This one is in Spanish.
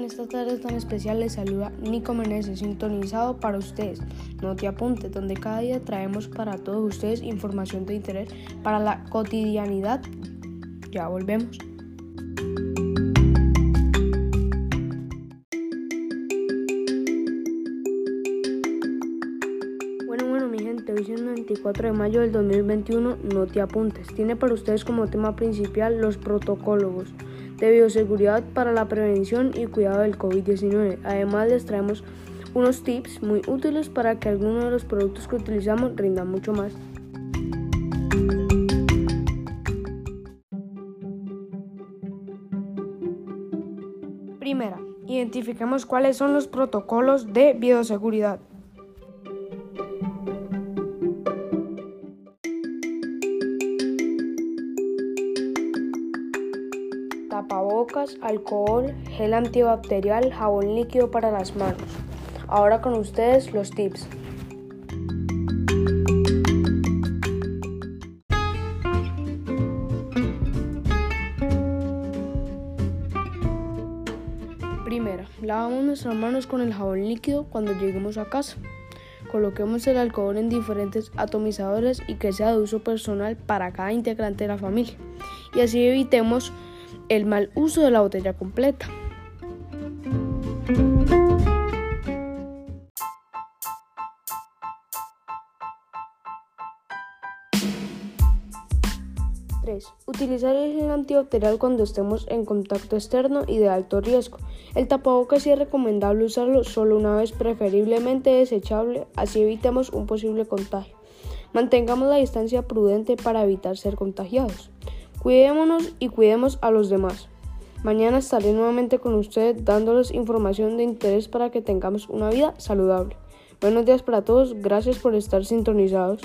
esta tarde tan especial les saluda Nico Meneses, sintonizado para ustedes. No te apunte, donde cada día traemos para todos ustedes información de interés para la cotidianidad. Ya volvemos. Mi gente, hoy es el 24 de mayo del 2021, no te apuntes. Tiene para ustedes como tema principal los protocolos de bioseguridad para la prevención y cuidado del COVID-19. Además les traemos unos tips muy útiles para que algunos de los productos que utilizamos rindan mucho más. Primera, identifiquemos cuáles son los protocolos de bioseguridad. Tapabocas, alcohol, gel antibacterial, jabón líquido para las manos. Ahora con ustedes los tips. Primera, lavamos nuestras manos con el jabón líquido cuando lleguemos a casa. Coloquemos el alcohol en diferentes atomizadores y que sea de uso personal para cada integrante de la familia. Y así evitemos el mal uso de la botella completa. Utilizar el gel antibacterial cuando estemos en contacto externo y de alto riesgo. El tapabocas sí es recomendable usarlo solo una vez, preferiblemente desechable, así evitemos un posible contagio. Mantengamos la distancia prudente para evitar ser contagiados. Cuidémonos y cuidemos a los demás. Mañana estaré nuevamente con ustedes dándoles información de interés para que tengamos una vida saludable. Buenos días para todos, gracias por estar sintonizados.